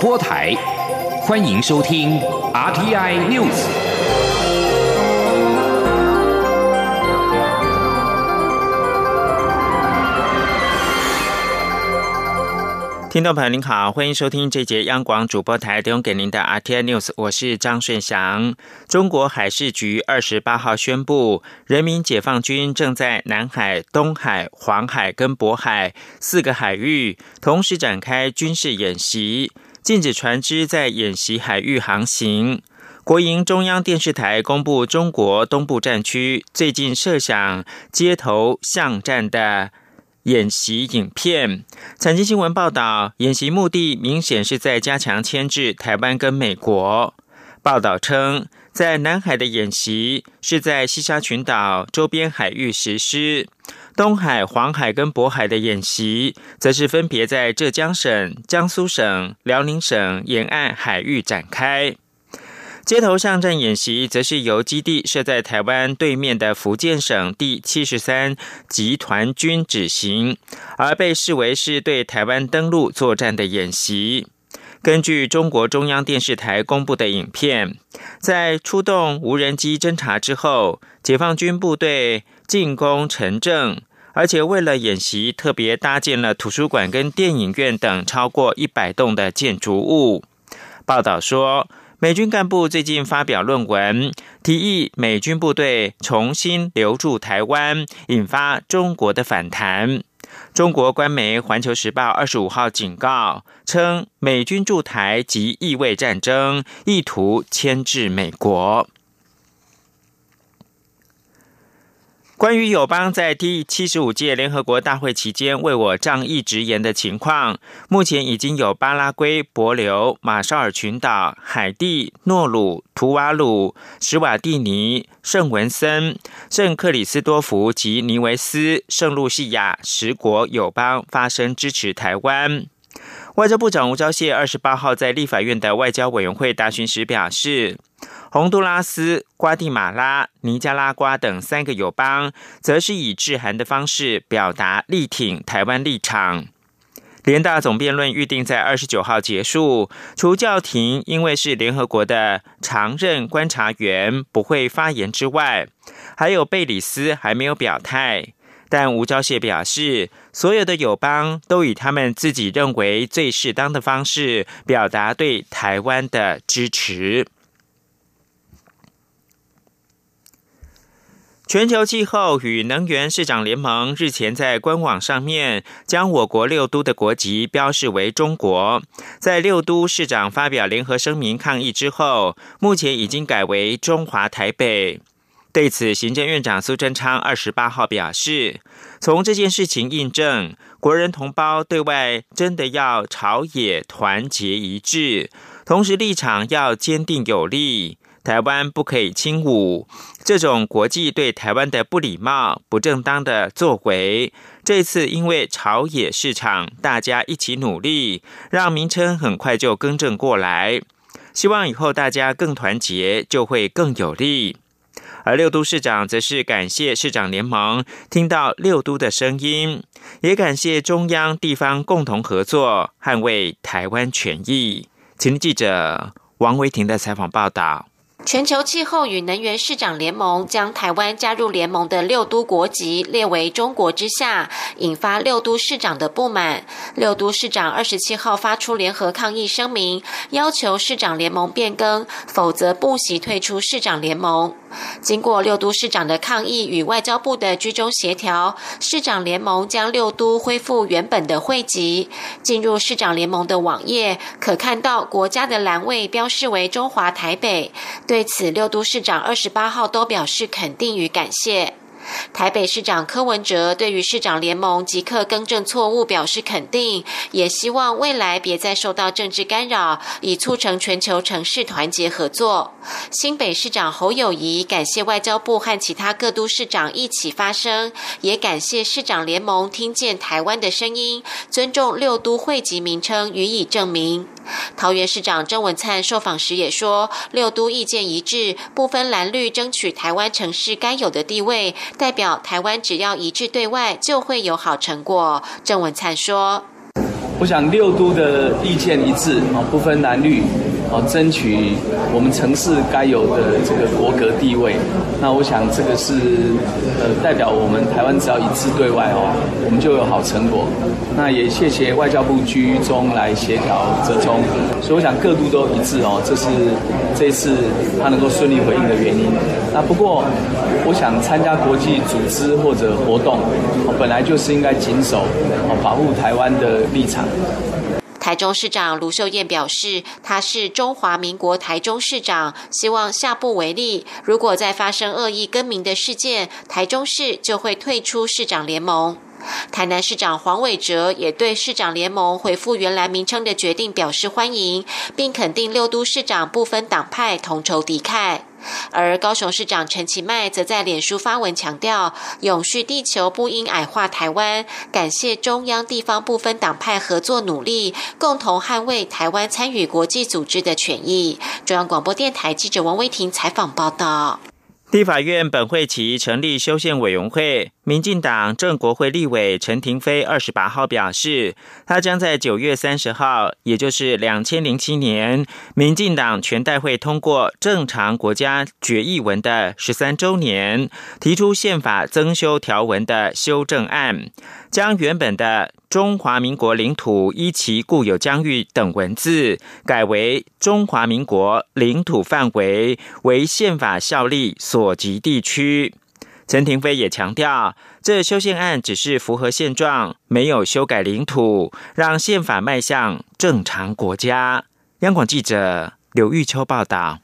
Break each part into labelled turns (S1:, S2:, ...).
S1: 播台，欢迎收听 RTI News。
S2: 听众朋友您好，欢迎收听这节央广主播台提供给您的 RTI News，我是张顺祥。中国海事局二十八号宣布，人民解放军正在南海、东海、黄海跟渤海四个海域同时展开军事演习，禁止船只在演习海域航行。国营中央电视台公布中国东部战区最近设想街头巷战的。演习影片，财经新闻报道，演习目的明显是在加强牵制台湾跟美国。报道称，在南海的演习是在西沙群岛周边海域实施，东海、黄海跟渤海的演习，则是分别在浙江省、江苏省、辽宁省沿岸海域展开。街头巷战演习，则是由基地设在台湾对面的福建省第七十三集团军执行，而被视为是对台湾登陆作战的演习。根据中国中央电视台公布的影片，在出动无人机侦察之后，解放军部队进攻城镇，而且为了演习，特别搭建了图书馆跟电影院等超过一百栋的建筑物。报道说。美军干部最近发表论文，提议美军部队重新留驻台湾，引发中国的反弹。中国官媒《环球时报》二十五号警告称，美军驻台及意味战争，意图牵制美国。关于友邦在第七十五届联合国大会期间为我仗义直言的情况，目前已经有巴拉圭、帛琉、马绍尔群岛、海地、诺鲁、图瓦鲁、史瓦蒂尼、圣文森、圣克里斯多福及尼维斯、圣露西亚十国友邦发声支持台湾。外交部长吴钊燮二十八号在立法院的外交委员会答询时表示。洪都拉斯、瓜地马拉、尼加拉瓜等三个友邦，则是以致函的方式表达力挺台湾立场。联大总辩论预定在二十九号结束，除教廷因为是联合国的常任观察员不会发言之外，还有贝里斯还没有表态。但吴钊燮表示，所有的友邦都以他们自己认为最适当的方式表达对台湾的支持。全球气候与能源市长联盟日前在官网上面将我国六都的国籍标示为中国，在六都市长发表联合声明抗议之后，目前已经改为中华台北。对此，行政院长苏贞昌二十八号表示，从这件事情印证，国人同胞对外真的要朝野团结一致，同时立场要坚定有力。台湾不可以轻武，这种国际对台湾的不礼貌、不正当的作为，这次因为朝野市场大家一起努力，让名称很快就更正过来。希望以后大家更团结，就会更有利。而六都市长则是感谢市长联盟听到六都的声音，也感谢中央地方共同合作，捍卫台湾权益。请记者王维婷的采访报道。
S3: 全球气候与能源市长联盟将台湾加入联盟的六都国籍列为中国之下，引发六都市长的不满。六都市长二十七号发出联合抗议声明，要求市长联盟变更，否则不惜退出市长联盟。经过六都市长的抗议与外交部的居中协调，市长联盟将六都恢复原本的会籍。进入市长联盟的网页，可看到国家的栏位标示为中华台北。对对此，六都市长二十八号都表示肯定与感谢。台北市长柯文哲对于市长联盟即刻更正错误表示肯定，也希望未来别再受到政治干扰，以促成全球城市团结合作。新北市长侯友谊感谢外交部和其他各都市长一起发声，也感谢市长联盟听见台湾的声音，尊重六都会籍名称予以证明。桃园市长郑文灿受访时也说，六都意见一致，不分蓝绿，争取台湾城市该有的地位。代表台湾只要一致对外，就会有好成果。郑文灿说：“
S4: 我想六都的意见一致啊，不分蓝绿。哦，争取我们城市该有的这个国格地位。那我想这个是呃代表我们台湾只要一致对外哦，我们就有好成果。那也谢谢外交部居中来协调折中，所以我想各度都一致哦，这是这次他能够顺利回应的原因。那不过我想参加国际组织或者活动，本来就是应该谨守哦保护台湾的立场。
S3: 台中市长卢秀燕表示，他是中华民国台中市长，希望下不为例。如果再发生恶意更名的事件，台中市就会退出市长联盟。台南市长黄伟哲也对市长联盟回复原来名称的决定表示欢迎，并肯定六都市长不分党派同仇敌忾。而高雄市长陈其迈则在脸书发文强调，永续地球不应矮化台湾，感谢中央地方部分党派合作努力，共同捍卫台湾参与国际组织的权益。中央广播电台记者王威婷采访报道。
S2: 立法院本会期成立修宪委员会。民进党正国会立委陈廷飞二十八号表示，他将在九月三十号，也就是两千零七年民进党全代会通过正常国家决议文的十三周年，提出宪法增修条文的修正案，将原本的中华民国领土依其固有疆域等文字改为中华民国领土范围为宪法效力所及地区。陈廷飞也强调，这修宪案只是符合现状，没有修改领土，让宪法迈向正常国家。央广记者刘玉秋报道。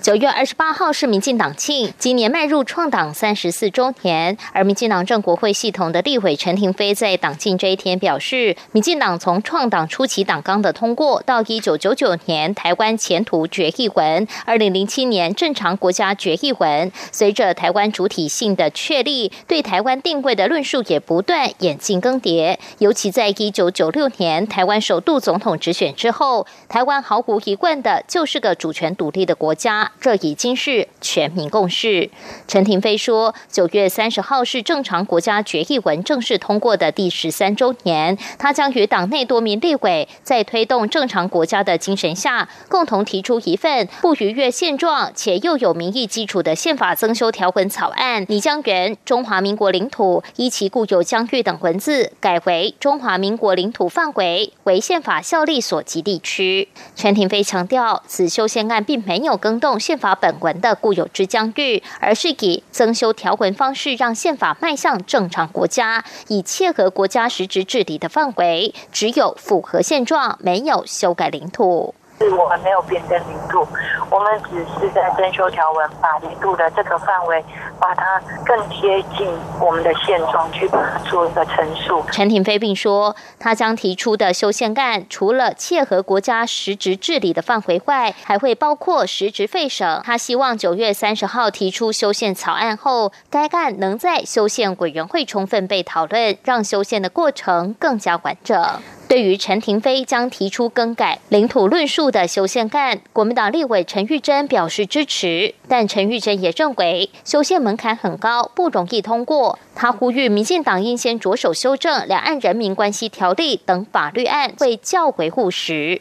S5: 九月二十八号是民进党庆，今年迈入创党三十四周年。而民进党政国会系统的立委陈廷飞在党庆这一天表示，民进党从创党初期党纲的通过，到一九九九年台湾前途决议文，二零零七年正常国家决议文，随着台湾主体性的确立，对台湾定位的论述也不断演进更迭。尤其在一九九六年台湾首度总统直选之后，台湾毫无疑问的就是个主权独立的国家。这已经是全民共识。陈廷飞说，九月三十号是正常国家决议文正式通过的第十三周年，他将与党内多名立委在推动正常国家的精神下，共同提出一份不逾越现状且又有民意基础的宪法增修条文草案，拟将原中华民国领土依其固有疆域等文字改为中华民国领土范围为宪法效力所及地区。陈廷飞强调，此修宪案并没有更动。宪法本文的固有之疆域，而是以增修条文方式，让宪法迈向正常国家，以切合国家实质治理的范围，只有符合现状，没有修改领土。
S6: 是我们没有变更零度，我们只是在征修条文，把零度的这个范围，把它更贴近我们的现状，去把它做一个陈述。
S5: 陈廷飞并说，他将提出的修宪案，除了切合国家实质治理的范围外，还会包括实质废省。他希望九月三十号提出修宪草案后，该案能在修宪委员会充分被讨论，让修宪的过程更加完整。对于陈廷飞将提出更改领土论述的修宪案，国民党立委陈玉珍表示支持，但陈玉珍也认为修宪门槛很高，不容易通过。他呼吁民进党应先着手修正《两岸人民关系条例》等法律案，会较为务实。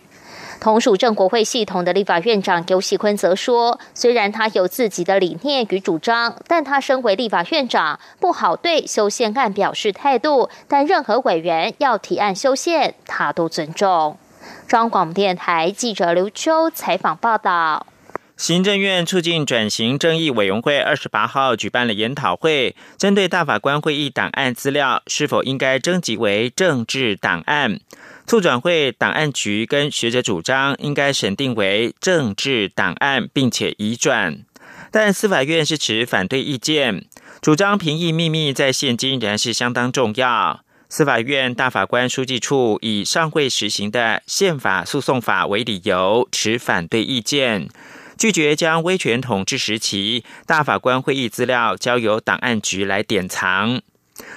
S5: 同属正国会系统的立法院长尤喜坤则说：“虽然他有自己的理念与主张，但他身为立法院长，不好对修宪案表示态度。但任何委员要提案修宪，他都尊重。”中央广播电台记者刘秋采访报道。
S2: 行政院促进转型正义委员会二十八号举办了研讨会，针对大法官会议档案资料是否应该征集为政治档案。促转会档案局跟学者主张应该审定为政治档案，并且移转，但司法院是持反对意见，主张评议秘密在现今仍然是相当重要。司法院大法官书记处以上会实行的宪法诉讼法为理由，持反对意见，拒绝将威权统治时期大法官会议资料交由档案局来典藏。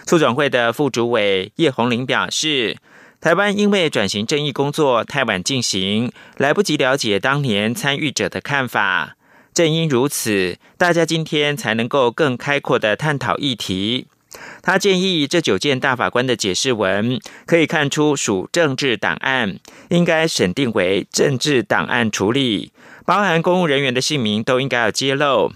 S2: 促转会的副主委叶红玲表示。台湾因为转型正义工作太晚进行，来不及了解当年参与者的看法。正因如此，大家今天才能够更开阔的探讨议题。他建议这九件大法官的解释文可以看出属政治档案，应该审定为政治档案处理，包含公务人员的姓名都应该要揭露。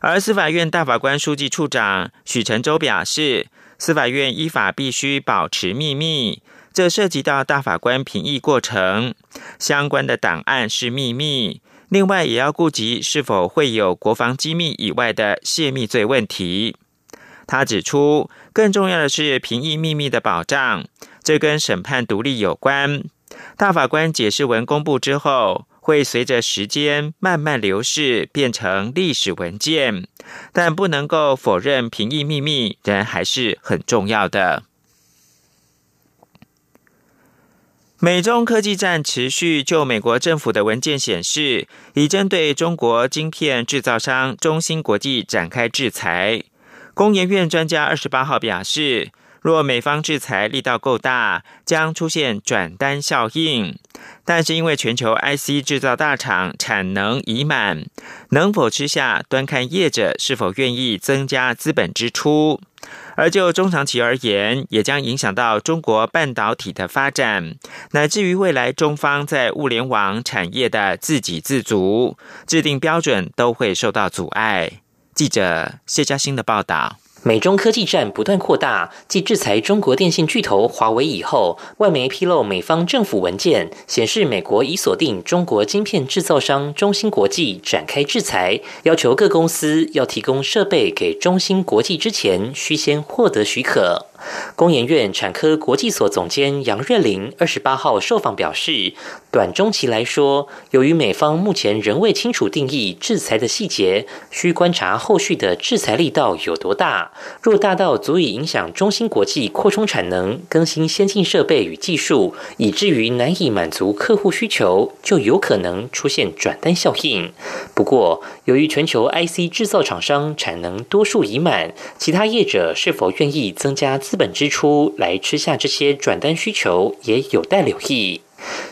S2: 而司法院大法官书记处长许承洲表示，司法院依法必须保持秘密，这涉及到大法官评议过程相关的档案是秘密。另外，也要顾及是否会有国防机密以外的泄密罪问题。他指出，更重要的是评议秘密的保障，这跟审判独立有关。大法官解释文公布之后。会随着时间慢慢流逝，变成历史文件，但不能够否认评议秘密仍还是很重要的。美中科技战持续，就美国政府的文件显示，已针对中国晶片制造商中芯国际展开制裁。工研院专家二十八号表示。若美方制裁力道够大，将出现转单效应。但是因为全球 IC 制造大厂产能已满，能否吃下，端看业者是否愿意增加资本支出。而就中长期而言，也将影响到中国半导体的发展，乃至于未来中方在物联网产业的自给自足、制定标准都会受到阻碍。记者谢嘉欣的报道。
S7: 美中科技战不断扩大，继制裁中国电信巨头华为以后，外媒披露美方政府文件显示，美国已锁定中国晶片制造商中芯国际展开制裁，要求各公司要提供设备给中芯国际之前，需先获得许可。工研院产科国际所总监杨瑞玲二十八号受访表示，短中期来说，由于美方目前仍未清楚定义制裁的细节，需观察后续的制裁力道有多大。若大到足以影响中芯国际扩充产能、更新先进设备与技术，以至于难以满足客户需求，就有可能出现转单效应。不过，由于全球 IC 制造厂商产能多数已满，其他业者是否愿意增加资本支出来吃下这些转单需求，也有待留意。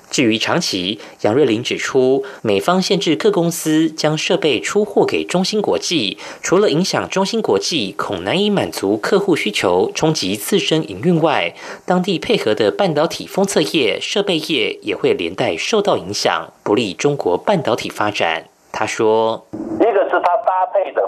S7: 至于长期，杨瑞玲指出，美方限制各公司将设备出货给中芯国际，除了影响中芯国际恐难以满足客户需求，冲击自身营运外，当地配合的半导体封测业、设备业也会连带受到影响，不利中国半导体发展。他说：“一个是他搭配的。”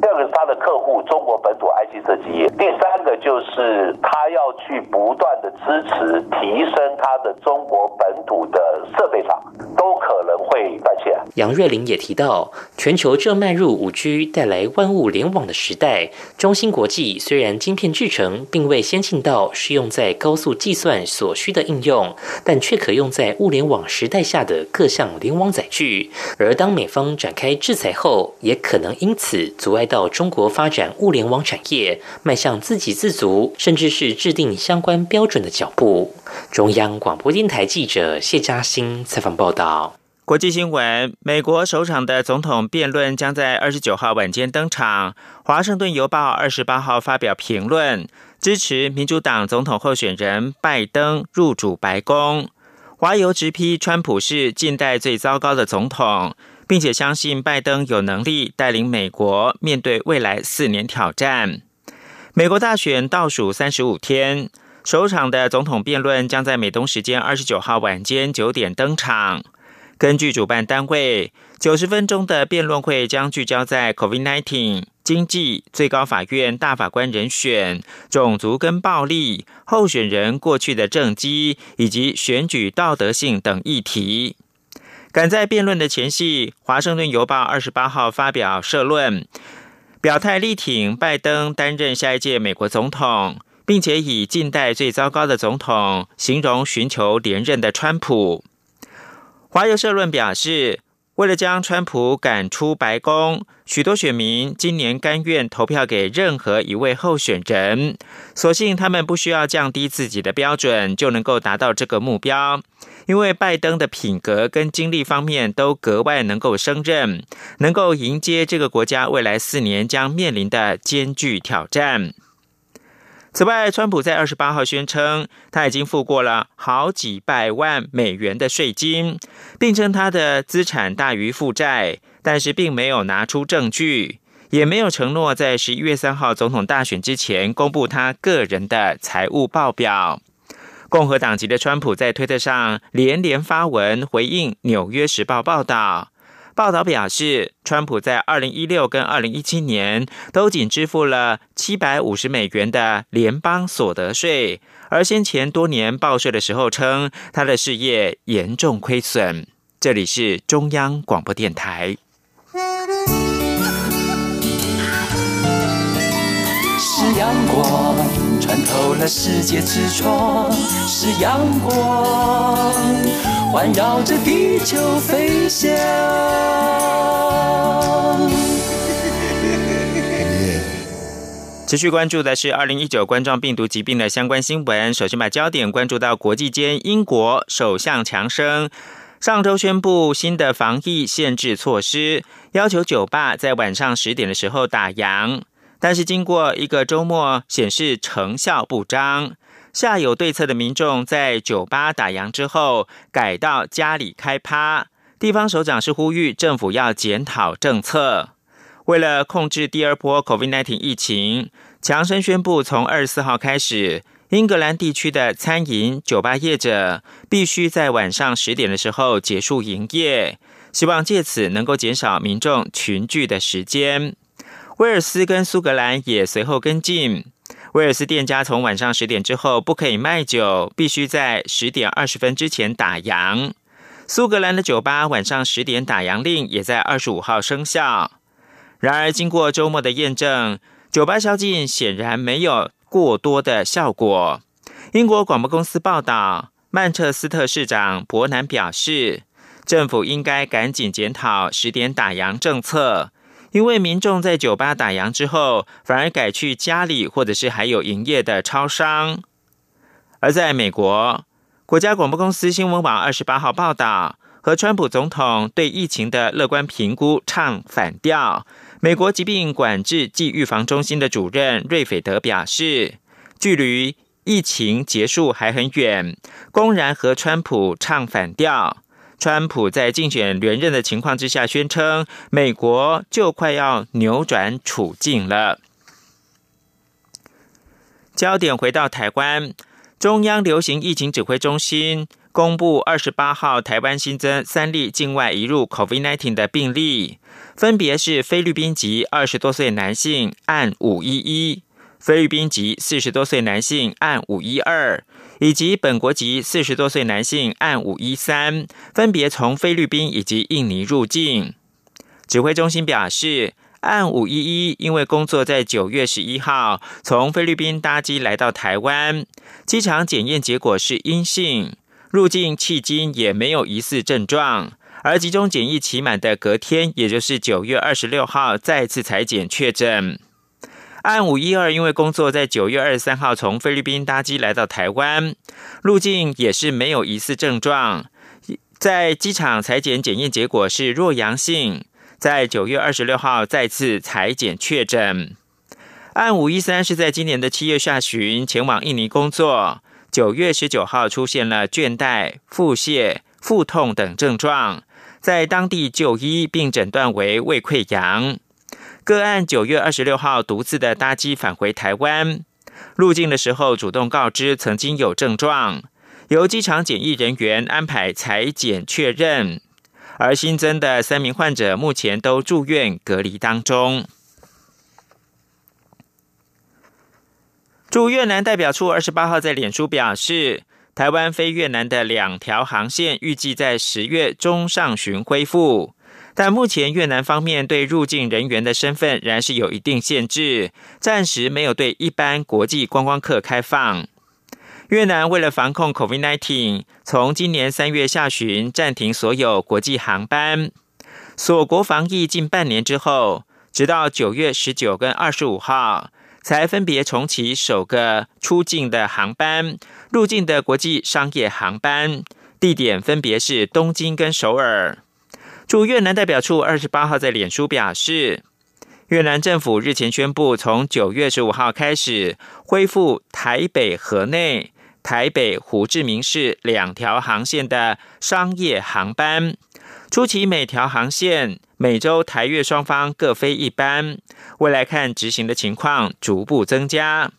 S7: 第二个是他的客户，中国本土 IC 设计业；第三个就是他要去不断的支持、提升他的中国本土的设备厂，都可能会断线。杨瑞麟也提到，全球正迈入五 G 带来万物联网的时代，中芯国际虽然晶片制成并未先进到适用在高速计算所需的应用，但却可用在物联网时代下的各项联网载具。而当美方展开制裁后，也可能因此阻碍。到中国发展物联网产业，迈向自给自足，甚至是制定相关标准的脚步。中央广播电台记者谢嘉欣采访报道。
S2: 国际新闻：美国首场的总统辩论将在二十九号晚间登场。华盛顿邮报二十八号发表评论，支持民主党总统候选人拜登入主白宫。华邮直批川普是近代最糟糕的总统。并且相信拜登有能力带领美国面对未来四年挑战。美国大选倒数三十五天，首场的总统辩论将在美东时间二十九号晚间九点登场。根据主办单位，九十分钟的辩论会将聚焦在 COVID-19、经济、最高法院大法官人选、种族跟暴力、候选人过去的政绩以及选举道德性等议题。赶在辩论的前夕，《华盛顿邮报》二十八号发表社论，表态力挺拜登担任下一届美国总统，并且以近代最糟糕的总统形容寻求连任的川普。华邮社论表示。为了将川普赶出白宫，许多选民今年甘愿投票给任何一位候选人，所幸他们不需要降低自己的标准，就能够达到这个目标。因为拜登的品格跟经历方面都格外能够胜任，能够迎接这个国家未来四年将面临的艰巨挑战。此外，川普在二十八号宣称，他已经付过了好几百万美元的税金，并称他的资产大于负债，但是并没有拿出证据。也没有承诺在十一月三号总统大选之前公布他个人的财务报表。共和党籍的川普在推特上连连发文回应《纽约时报》报道。报道表示，川普在二零一六跟二零一七年都仅支付了七百五十美元的联邦所得税，而先前多年报税的时候称他的事业严重亏损。这里是中央广播电台。是阳光穿透了世界之窗，是阳光环绕着地球飞翔。持续关注的是二零一九冠状病毒疾病的相关新闻。首先把焦点关注到国际间，英国首相强生上周宣布新的防疫限制措施，要求酒吧在晚上十点的时候打烊。但是经过一个周末，显示成效不彰。下有对策的民众在酒吧打烊之后，改到家里开趴。地方首长是呼吁政府要检讨政策。为了控制第二波 COVID-19 疫情，强生宣布从二十四号开始，英格兰地区的餐饮酒吧业者必须在晚上十点的时候结束营业，希望借此能够减少民众群聚的时间。威尔斯跟苏格兰也随后跟进。威尔斯店家从晚上十点之后不可以卖酒，必须在十点二十分之前打烊。苏格兰的酒吧晚上十点打烊令也在二十五号生效。然而，经过周末的验证，酒吧宵禁显然没有过多的效果。英国广播公司报道，曼彻斯特市长伯南表示，政府应该赶紧检讨十点打烊政策。因为民众在酒吧打烊之后，反而改去家里或者是还有营业的超商。而在美国，国家广播公司新闻网二十八号报道，和川普总统对疫情的乐观评估唱反调。美国疾病管制暨预防中心的主任瑞斐德表示，距离疫情结束还很远，公然和川普唱反调。川普在竞选连任的情况之下，宣称美国就快要扭转处境了。焦点回到台湾，中央流行疫情指挥中心公布，二十八号台湾新增三例境外移入 COVID-19 的病例，分别是菲律宾籍二十多岁男性案五一一，菲律宾籍四十多岁男性案五一二。以及本国籍四十多岁男性按五一三，分别从菲律宾以及印尼入境。指挥中心表示，按五一一因为工作在九月十一号从菲律宾搭机来到台湾，机场检验结果是阴性，入境迄今也没有疑似症状，而集中检疫期满的隔天，也就是九月二十六号再次裁检确诊。案五一二因为工作在九月二十三号从菲律宾搭机来到台湾，入境也是没有疑似症状，在机场裁检检验结果是弱阳性，在九月二十六号再次裁检确诊。案五一三是在今年的七月下旬前往印尼工作，九月十九号出现了倦怠、腹泻、腹痛等症状，在当地就医并诊断为胃溃疡。个案九月二十六号独自的搭机返回台湾，入境的时候主动告知曾经有症状，由机场检疫人员安排裁检确认。而新增的三名患者目前都住院隔离当中。驻越南代表处二十八号在脸书表示，台湾飞越南的两条航线预计在十月中上旬恢复。但目前越南方面对入境人员的身份仍然是有一定限制，暂时没有对一般国际观光客开放。越南为了防控 COVID-19，从今年三月下旬暂停所有国际航班。锁国防疫近半年之后，直到九月十九跟二十五号，才分别重启首个出境的航班，入境的国际商业航班，地点分别是东京跟首尔。驻越南代表处二十八号在脸书表示，越南政府日前宣布，从九月十五号开始恢复台北河内、台北胡志明市两条航线的商业航班，初期每条航线每周台越双方各飞一班，未来看执行的情况逐步增加。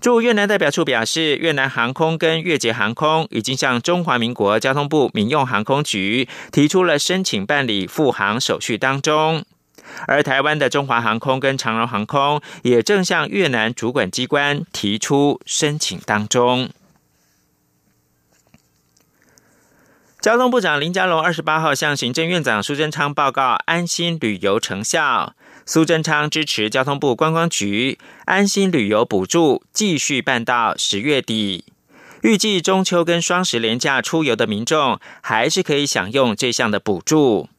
S2: 驻越南代表处表示，越南航空跟越捷航空已经向中华民国交通部民用航空局提出了申请办理复航手续当中，而台湾的中华航空跟长荣航空也正向越南主管机关提出申请当中。交通部长林佳龙二十八号向行政院长苏贞昌报告安心旅游成效。苏贞昌支持交通部观光局安心旅游补助继续办到十月底，预计中秋跟双十连假出游的民众还是可以享用这项的补助。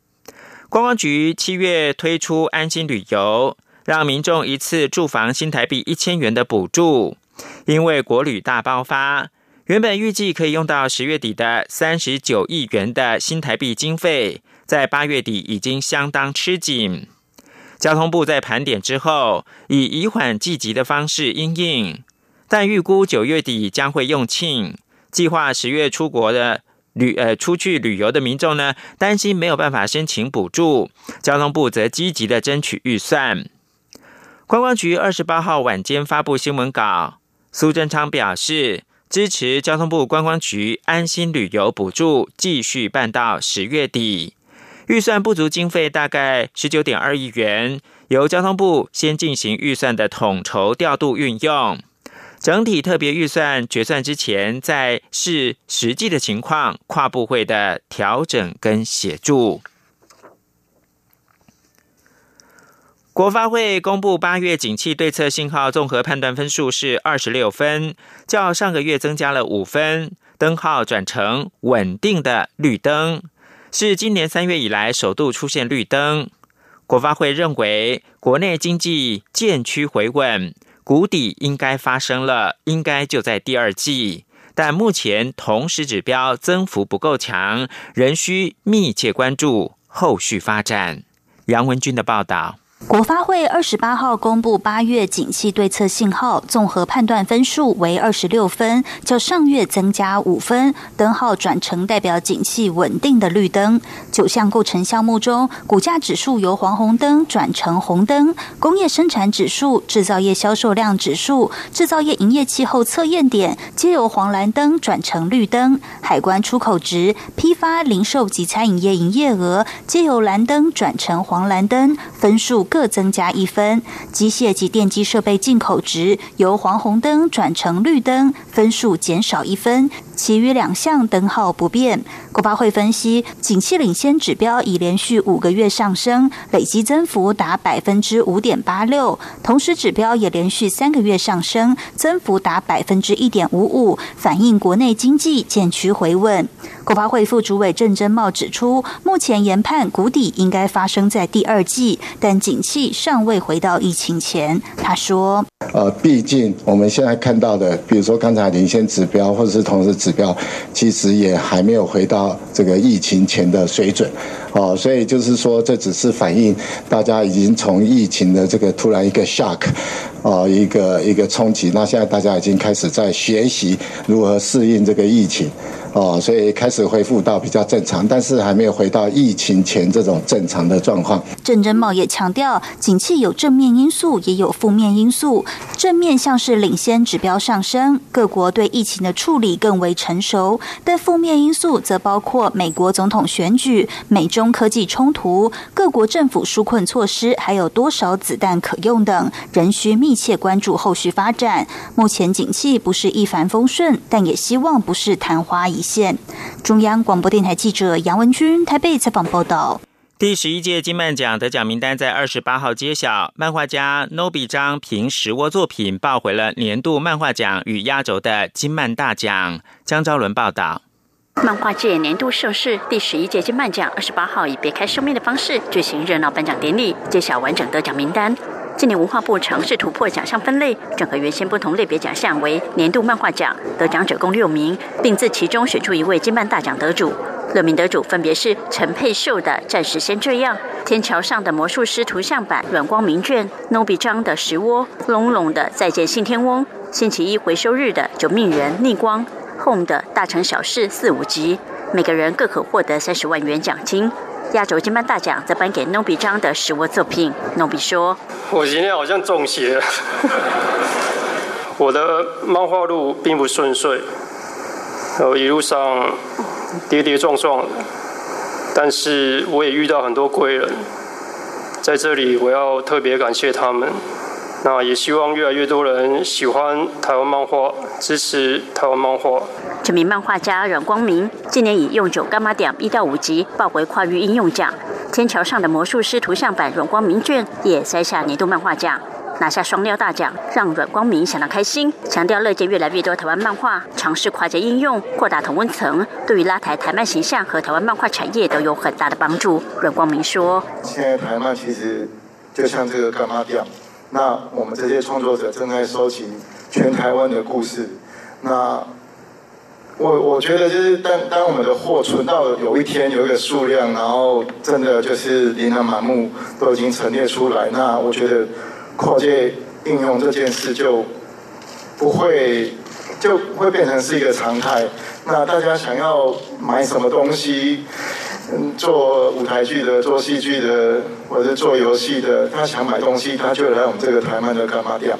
S2: 观光局七月推出安心旅游，让民众一次住房新台币一千元的补助，因为国旅大爆发，原本预计可以用到十月底的三十九亿元的新台币经费，在八月底已经相当吃紧。交通部在盘点之后，以以缓计急的方式应应，但预估九月底将会用罄。计划十月出国的旅呃出去旅游的民众呢，担心没有办法申请补助，交通部则积极的争取预算。观光局二十八号晚间发布新闻稿，苏贞昌表示支持交通部观光局安心旅游补助继续办到十月底。预算不足经费大概十九点二亿元，由交通部先进行预算的统筹调度运用，整体特别预算决算之前，再视实际的情况跨部会的调整跟协助。国发会公布八月景气对策信号综合判断分数是二十六分，较上个月增加了五分，灯号转成稳定的绿灯。是今年三月以来首度出现绿灯。国发会认为，国内经济渐趋回稳，谷底应该发生了，应该就在第二季。但目前同时指标增幅不够强，仍需密切关注后续发展。杨文军的报道。
S8: 国发会二十八号公布八月景气对策信号综合判断分数为二十六分，较上月增加五分，灯号转成代表景气稳定的绿灯。九项构成项目中，股价指数由黄红灯转成红灯，工业生产指数、制造业销售量指数、制造业营业气候测验点皆由黄蓝灯转成绿灯。海关出口值、批发、零售及餐饮业营业额皆由蓝灯转成黄蓝灯，分数。各增加一分，机械及电机设备进口值由黄红灯转成绿灯，分数减少一分。其余两项等号不变。国发会分析，景气领先指标已连续五个月上升，累计增幅达百分之五点八六；同时指标也连续三个月上升，增幅达百分之一点五五，反映国内经济渐趋回稳。国发会副主委郑珍茂指出，目前研判谷底应该发生在第二季，但景气尚未回到疫情前。他说：“
S9: 呃，毕竟我们现在看到的，比如说刚才领先指标，或者是同时指。”指标其实也还没有回到这个疫情前的水准，哦，所以就是说，这只是反映大家已经从疫情的这个突然一个 shock，哦，一个一个冲击，那现在大家已经开始在学习如何适应这个疫情。哦，所以开始恢复到比较正常，但是还没有回到疫情前这种正常的状况。
S8: 郑珍茂也强调，景气有正面因素，也有负面因素。正面像是领先指标上升，各国对疫情的处理更为成熟；但负面因素则包括美国总统选举、美中中科技冲突、各国政府纾困措施，还有多少子弹可用等，仍需密切关注后续发展。目前景气不是一帆风顺，但也希望不是昙花一。现中央广播电台记者杨文君台北采访报道。
S2: 第十一届金漫奖得奖名单在二十八号揭晓，漫画家 Nobi 张凭石窝作品抱回了年度漫画奖与压轴的金漫大奖。江昭伦报道。
S10: 漫画界年度盛事第十一届金漫奖二十八号以别开生面的方式举行热闹颁奖典礼，揭晓完整得奖名单。今年文化部尝试突破奖项分类，整合原先不同类别奖项为年度漫画奖，得奖者共六名，并自其中选出一位金漫大奖得主。六名得主分别是陈佩秀的《暂时先这样》，天桥上的魔术师图像版软光明卷，Nobi 章的石窝，龙龙的再见信天翁，星期一回收日的九命人逆光，Home 的大城小事四五集，每个人各可获得三十万元奖金。压轴金漫大奖则颁给 Nobi 张的实物作品。Nobi 说：“
S11: 我今天好像中邪了，我的漫画路并不顺遂，然后一路上跌跌撞撞的，但是我也遇到很多贵人，在这里我要特别感谢他们。”那也希望越来越多人喜欢台湾漫画，支持台湾漫画。
S10: 这名漫画家阮光明今年以《用九干妈点》一到五集抱回跨域应用奖，《天桥上的魔术师》图像版阮光明卷也摘下年度漫画奖，拿下双料大奖，让阮光明相当开心。强调乐见越来越多台湾漫画尝试跨界应用，扩大同温层，对于拉抬台漫形象和台湾漫画产业都有很大的帮助。阮光明说：“
S12: 现在台漫其实就像这个干妈店。”那我们这些创作者正在收集全台湾的故事。那我我觉得就是当当我们的货存到有一天有一个数量，然后真的就是琳琅满目都已经陈列出来，那我觉得跨界应用这件事就不会就会变成是一个常态。那大家想要买什么东西？嗯，做舞台剧的、做戏剧的，或者做游戏的，他想买东西，他就来我们这个台漫的干妈店，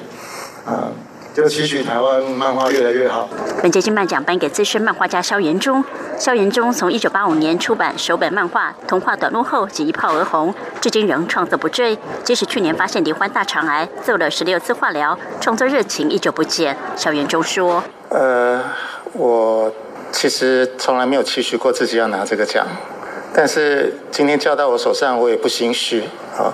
S12: 啊，就期许台湾漫画越来越好。
S10: 本届金漫奖颁给资深漫画家萧炎中。萧炎中从一九八五年出版首本漫画《童话短路》后，即一炮而红，至今仍创作不坠。即使去年发现罹患大肠癌，做了十六次化疗，创作热情依旧不减。萧炎中说：“
S12: 呃，我其实从来没有期许过自己要拿这个奖。”但是今天交到我手上，我也不心虚啊！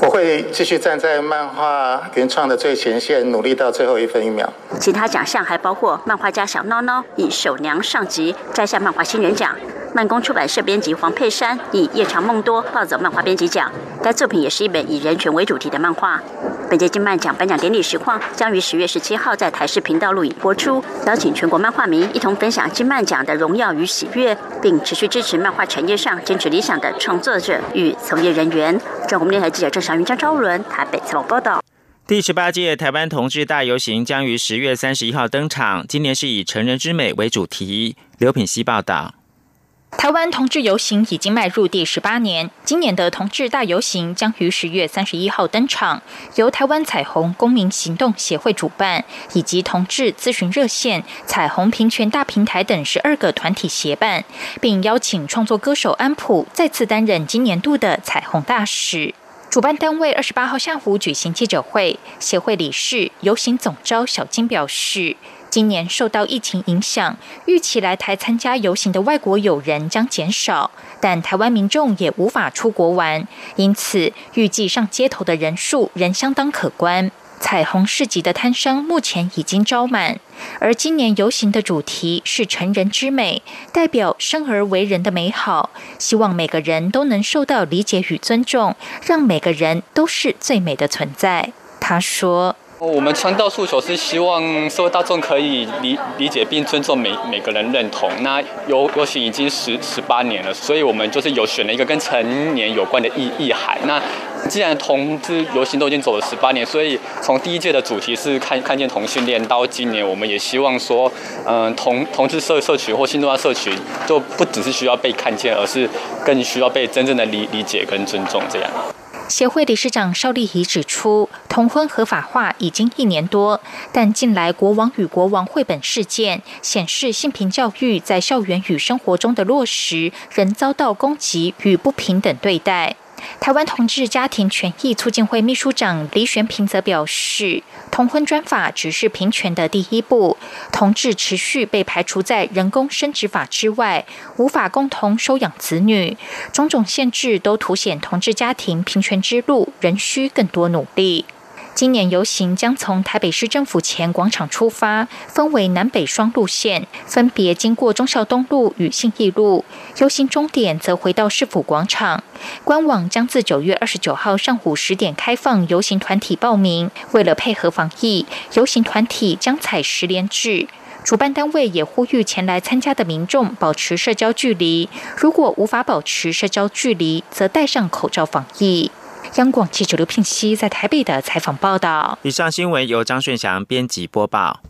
S12: 我会继续站在漫画原创的最前线，努力到最后一分一秒。
S10: 其他奖项还包括漫画家小孬孬以手娘上集摘下漫画新人奖。漫工出版社编辑黄佩珊以《夜长梦多》抱走漫画编辑奖，该作品也是一本以人权为主题的漫画。本届金漫奖颁奖典礼实况将于十月十七号在台视频道录影播出，邀请全国漫画迷一同分享金漫奖的荣耀与喜悦，并持续支持漫画产业上坚持理想的创作者与从业人员。中国电台记者郑祥云、张昭伦台北采访报道。
S2: 第十八届台湾同志大游行将于十月三十一号登场，今年是以成人之美为主题。刘品希报道。
S13: 台湾同志游行已经迈入第十八年，今年的同志大游行将于十月三十一号登场，由台湾彩虹公民行动协会主办，以及同志咨询热线、彩虹平权大平台等十二个团体协办，并邀请创作歌手安普再次担任今年度的彩虹大使。主办单位二十八号下午举行记者会，协会理事、游行总召小金表示。今年受到疫情影响，预期来台参加游行的外国友人将减少，但台湾民众也无法出国玩，因此预计上街头的人数仍相当可观。彩虹市集的摊商目前已经招满，而今年游行的主题是成人之美，代表生而为人的美好，希望每个人都能受到理解与尊重，让每个人都是最美的存在。他说。
S14: 我们传道诉求是希望社会大众可以理理解并尊重每每个人认同。那游游行已经十十八年了，所以我们就是有选了一个跟成年有关的意意涵。那既然同志游行都已经走了十八年，所以从第一届的主题是看看见同性恋，到今年我们也希望说，嗯，同同志社社群或性多社群就不只是需要被看见，而是更需要被真正的理理解跟尊重这样。
S13: 协会理事长邵丽仪指出，同婚合法化已经一年多，但近来国王与国王绘本事件显示，性平教育在校园与生活中的落实仍遭到攻击与不平等对待。台湾同志家庭权益促进会秘书长李玄平则表示，同婚专法只是平权的第一步，同志持续被排除在人工生殖法之外，无法共同收养子女，种种限制都凸显同志家庭平权之路仍需更多努力。今年游行将从台北市政府前广场出发，分为南北双路线，分别经过忠孝东路与信义路。游行终点则回到市府广场。官网将自九月二十九号上午十点开放游行团体报名。为了配合防疫，游行团体将采十连制。主办单位也呼吁前来参加的民众保持社交距离，如果无法保持社交距离，则戴上口罩防疫。央广记者刘聘熙在台北的采访报道。
S2: 以上新闻由张顺祥编辑播报。